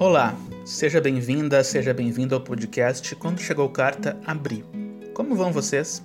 Olá, seja bem-vinda, seja bem-vindo ao podcast Quando Chegou Carta, Abri. Como vão vocês?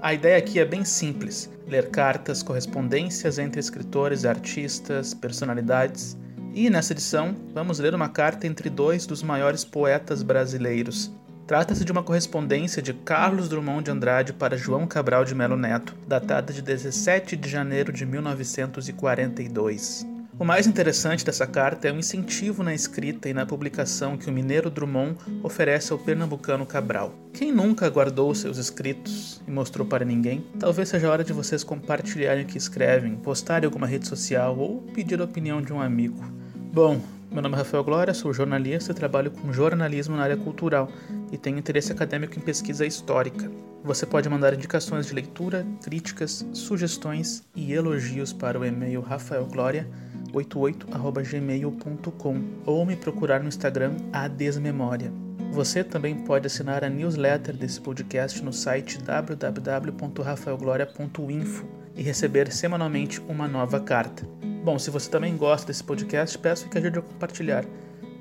A ideia aqui é bem simples: ler cartas, correspondências entre escritores, artistas, personalidades. E nessa edição, vamos ler uma carta entre dois dos maiores poetas brasileiros. Trata-se de uma correspondência de Carlos Drummond de Andrade para João Cabral de Melo Neto, datada de 17 de janeiro de 1942. O mais interessante dessa carta é o incentivo na escrita e na publicação que o mineiro Drummond oferece ao pernambucano Cabral. Quem nunca guardou seus escritos e mostrou para ninguém? Talvez seja hora de vocês compartilharem o que escrevem, postarem em alguma rede social ou pedir a opinião de um amigo. Bom, meu nome é Rafael Glória, sou jornalista e trabalho com jornalismo na área cultural e tenho interesse acadêmico em pesquisa histórica. Você pode mandar indicações de leitura, críticas, sugestões e elogios para o e-mail rafaelgloria.com 88@gmail.com ou me procurar no Instagram a Desmemória. Você também pode assinar a newsletter desse podcast no site www.rafaelgloria.info e receber semanalmente uma nova carta. Bom, se você também gosta desse podcast, peço que ajude a compartilhar,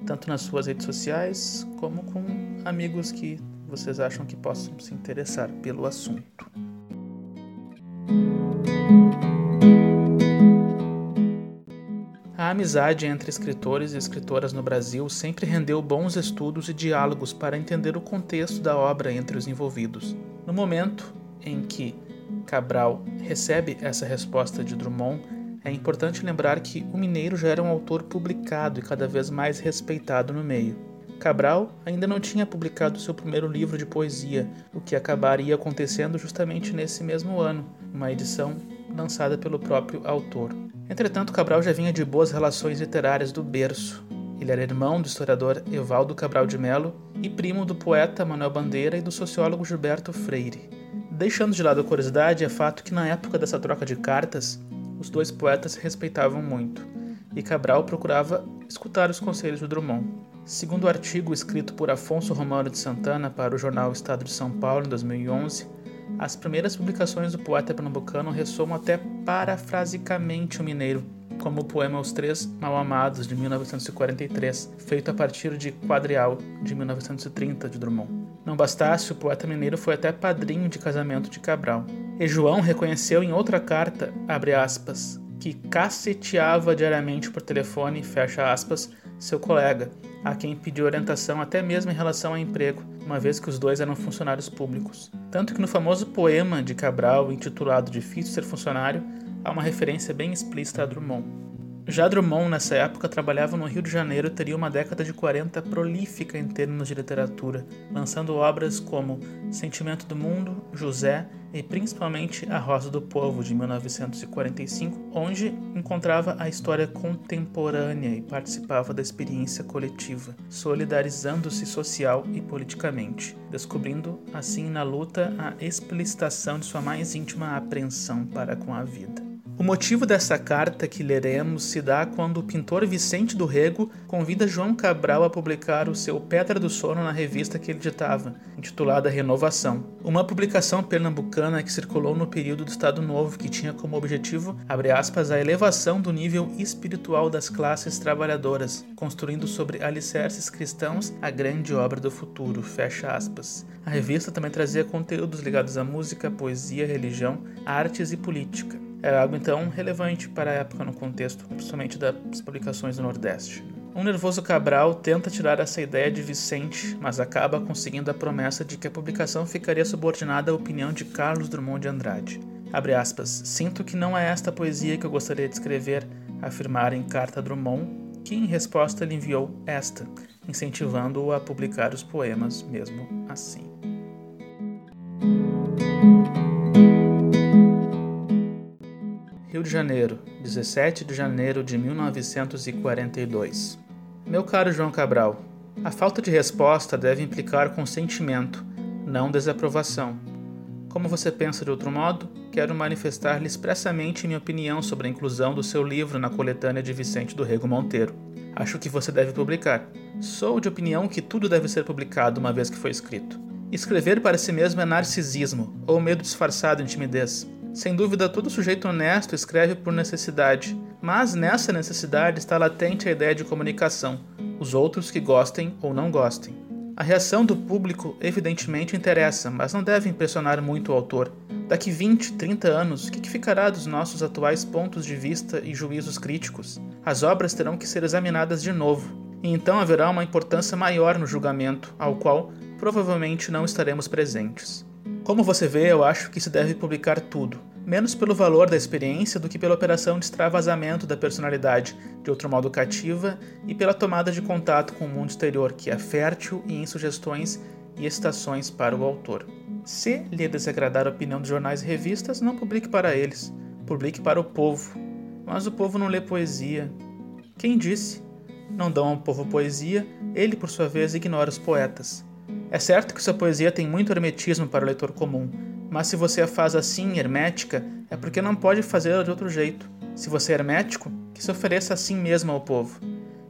tanto nas suas redes sociais como com amigos que vocês acham que possam se interessar pelo assunto. Amizade entre escritores e escritoras no Brasil sempre rendeu bons estudos e diálogos para entender o contexto da obra entre os envolvidos. No momento em que Cabral recebe essa resposta de Drummond, é importante lembrar que o Mineiro já era um autor publicado e cada vez mais respeitado no meio. Cabral ainda não tinha publicado seu primeiro livro de poesia, o que acabaria acontecendo justamente nesse mesmo ano, uma edição lançada pelo próprio autor. Entretanto, Cabral já vinha de boas relações literárias do berço. Ele era irmão do historiador Evaldo Cabral de Melo e primo do poeta Manuel Bandeira e do sociólogo Gilberto Freire. Deixando de lado a curiosidade, é fato que na época dessa troca de cartas, os dois poetas se respeitavam muito, e Cabral procurava escutar os conselhos de Drummond. Segundo o artigo escrito por Afonso Romano de Santana para o jornal Estado de São Paulo em 2011, as primeiras publicações do poeta pernambucano ressomam até parafrasicamente o mineiro, como o poema Os Três Mal-Amados, de 1943, feito a partir de Quadrial, de 1930, de Drummond. Não bastasse, o poeta mineiro foi até padrinho de casamento de Cabral. E João reconheceu em outra carta, abre aspas, que caceteava diariamente por telefone, fecha aspas, seu colega, a quem pediu orientação até mesmo em relação ao emprego, uma vez que os dois eram funcionários públicos. Tanto que no famoso poema de Cabral, intitulado Difícil Ser Funcionário, há uma referência bem explícita a Drummond. Já Drummond, nessa época, trabalhava no Rio de Janeiro e teria uma década de 40 prolífica em termos de literatura, lançando obras como Sentimento do Mundo, José e principalmente A Rosa do Povo, de 1945, onde encontrava a história contemporânea e participava da experiência coletiva, solidarizando-se social e politicamente, descobrindo, assim, na luta, a explicitação de sua mais íntima apreensão para com a vida. O motivo dessa carta que leremos se dá quando o pintor Vicente do Rego convida João Cabral a publicar o seu Pedra do Sono na revista que ele editava, intitulada Renovação, uma publicação pernambucana que circulou no período do Estado Novo que tinha como objetivo, aspas, a elevação do nível espiritual das classes trabalhadoras, construindo sobre alicerces cristãos a grande obra do futuro. A revista também trazia conteúdos ligados à música, poesia, religião, artes e política. Era algo então relevante para a época no contexto, principalmente das publicações do Nordeste. Um nervoso Cabral tenta tirar essa ideia de Vicente, mas acaba conseguindo a promessa de que a publicação ficaria subordinada à opinião de Carlos Drummond de Andrade. Abre aspas, sinto que não é esta poesia que eu gostaria de escrever, afirmara em carta a Drummond, que em resposta lhe enviou esta, incentivando-o a publicar os poemas mesmo assim. De Janeiro, 17 de janeiro de 1942. Meu caro João Cabral, a falta de resposta deve implicar consentimento, não desaprovação. Como você pensa de outro modo, quero manifestar-lhe expressamente minha opinião sobre a inclusão do seu livro na coletânea de Vicente do Rego Monteiro. Acho que você deve publicar. Sou de opinião que tudo deve ser publicado uma vez que foi escrito. Escrever para si mesmo é narcisismo, ou medo disfarçado de timidez. Sem dúvida, todo sujeito honesto escreve por necessidade, mas nessa necessidade está latente a ideia de comunicação. Os outros que gostem ou não gostem. A reação do público evidentemente interessa, mas não deve impressionar muito o autor. Daqui 20, 30 anos, o que ficará dos nossos atuais pontos de vista e juízos críticos? As obras terão que ser examinadas de novo, e então haverá uma importância maior no julgamento, ao qual provavelmente não estaremos presentes. Como você vê, eu acho que se deve publicar tudo, menos pelo valor da experiência do que pela operação de extravasamento da personalidade, de outro modo cativa, e pela tomada de contato com o mundo exterior, que é fértil e em sugestões e excitações para o autor. Se lhe desagradar a opinião dos jornais e revistas, não publique para eles, publique para o povo. Mas o povo não lê poesia. Quem disse? Não dão ao povo poesia, ele por sua vez ignora os poetas. É certo que sua poesia tem muito hermetismo para o leitor comum, mas se você a faz assim, hermética, é porque não pode fazê-la de outro jeito. Se você é hermético, que se ofereça assim mesmo ao povo.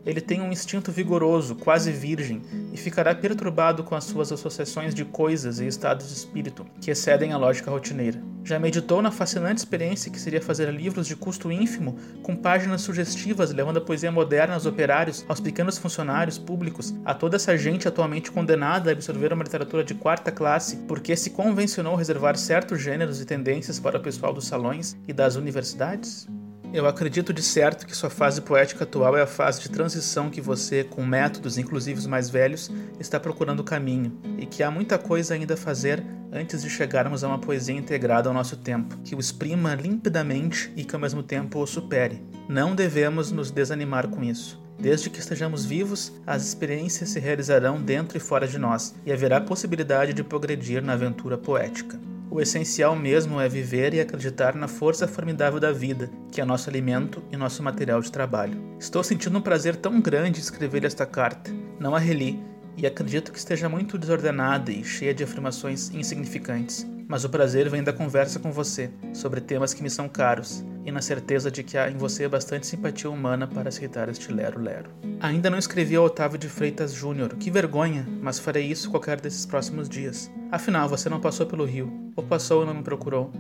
Ele tem um instinto vigoroso, quase virgem, e ficará perturbado com as suas associações de coisas e estados de espírito que excedem a lógica rotineira. Já meditou na fascinante experiência que seria fazer livros de custo ínfimo, com páginas sugestivas, levando a poesia moderna aos operários, aos pequenos funcionários públicos, a toda essa gente atualmente condenada a absorver uma literatura de quarta classe, porque se convencionou reservar certos gêneros e tendências para o pessoal dos salões e das universidades? Eu acredito de certo que sua fase poética atual é a fase de transição que você, com métodos, inclusive os mais velhos, está procurando o caminho, e que há muita coisa ainda a fazer antes de chegarmos a uma poesia integrada ao nosso tempo, que o exprima limpidamente e que ao mesmo tempo o supere. Não devemos nos desanimar com isso. Desde que estejamos vivos, as experiências se realizarão dentro e fora de nós, e haverá possibilidade de progredir na aventura poética. O essencial mesmo é viver e acreditar na força formidável da vida, que é nosso alimento e nosso material de trabalho. Estou sentindo um prazer tão grande escrever esta carta. Não a reli e acredito que esteja muito desordenada e cheia de afirmações insignificantes. Mas o prazer vem da conversa com você sobre temas que me são caros e na certeza de que há em você bastante simpatia humana para aceitar este lero-lero. Ainda não escrevi ao Otávio de Freitas Júnior, que vergonha, mas farei isso qualquer desses próximos dias. Afinal, você não passou pelo Rio, ou passou e não me procurou.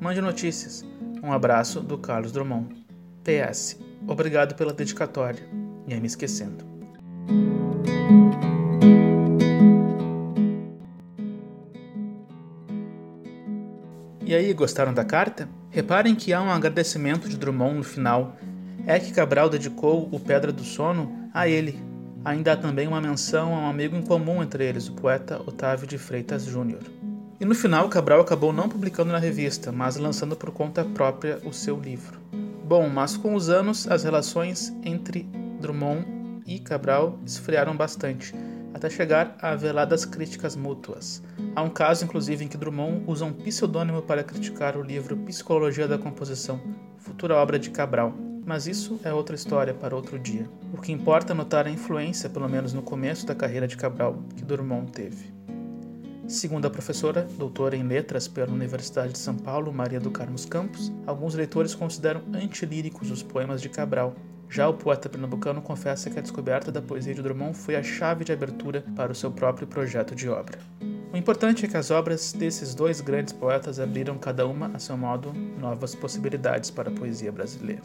Mande notícias. Um abraço do Carlos Drummond. PS. Obrigado pela dedicatória. E aí me esquecendo. E aí, gostaram da carta? Reparem que há um agradecimento de Drummond no final. É que Cabral dedicou o Pedra do Sono a ele. Ainda há também uma menção a um amigo em comum entre eles, o poeta Otávio de Freitas Júnior. E no final, Cabral acabou não publicando na revista, mas lançando por conta própria o seu livro. Bom, mas com os anos, as relações entre Drummond e Cabral esfriaram bastante até chegar a veladas críticas mútuas. Há um caso, inclusive, em que Drummond usa um pseudônimo para criticar o livro Psicologia da Composição, futura obra de Cabral. Mas isso é outra história para outro dia. O que importa é notar a influência, pelo menos no começo da carreira de Cabral, que Drummond teve. Segundo a professora, doutora em letras pela Universidade de São Paulo, Maria do Carmo Campos, alguns leitores consideram antilíricos os poemas de Cabral, já o poeta pernambucano confessa que a descoberta da poesia de Drummond foi a chave de abertura para o seu próprio projeto de obra. O importante é que as obras desses dois grandes poetas abriram cada uma, a seu modo, novas possibilidades para a poesia brasileira.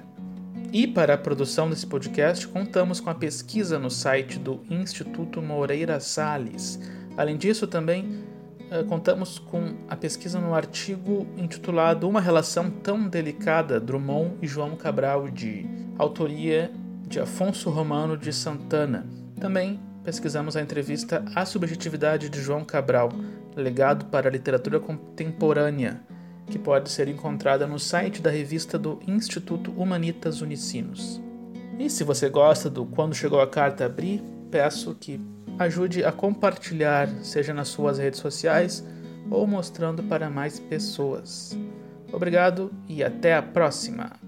E para a produção desse podcast, contamos com a pesquisa no site do Instituto Moreira Salles. Além disso, também eh, contamos com a pesquisa no artigo intitulado Uma Relação Tão Delicada, Drummond e João Cabral, de autoria de Afonso Romano de Santana. Também pesquisamos a entrevista A Subjetividade de João Cabral, legado para a literatura contemporânea, que pode ser encontrada no site da revista do Instituto Humanitas Unicinos. E se você gosta do Quando Chegou a Carta Abrir, peço que ajude a compartilhar, seja nas suas redes sociais ou mostrando para mais pessoas. Obrigado e até a próxima!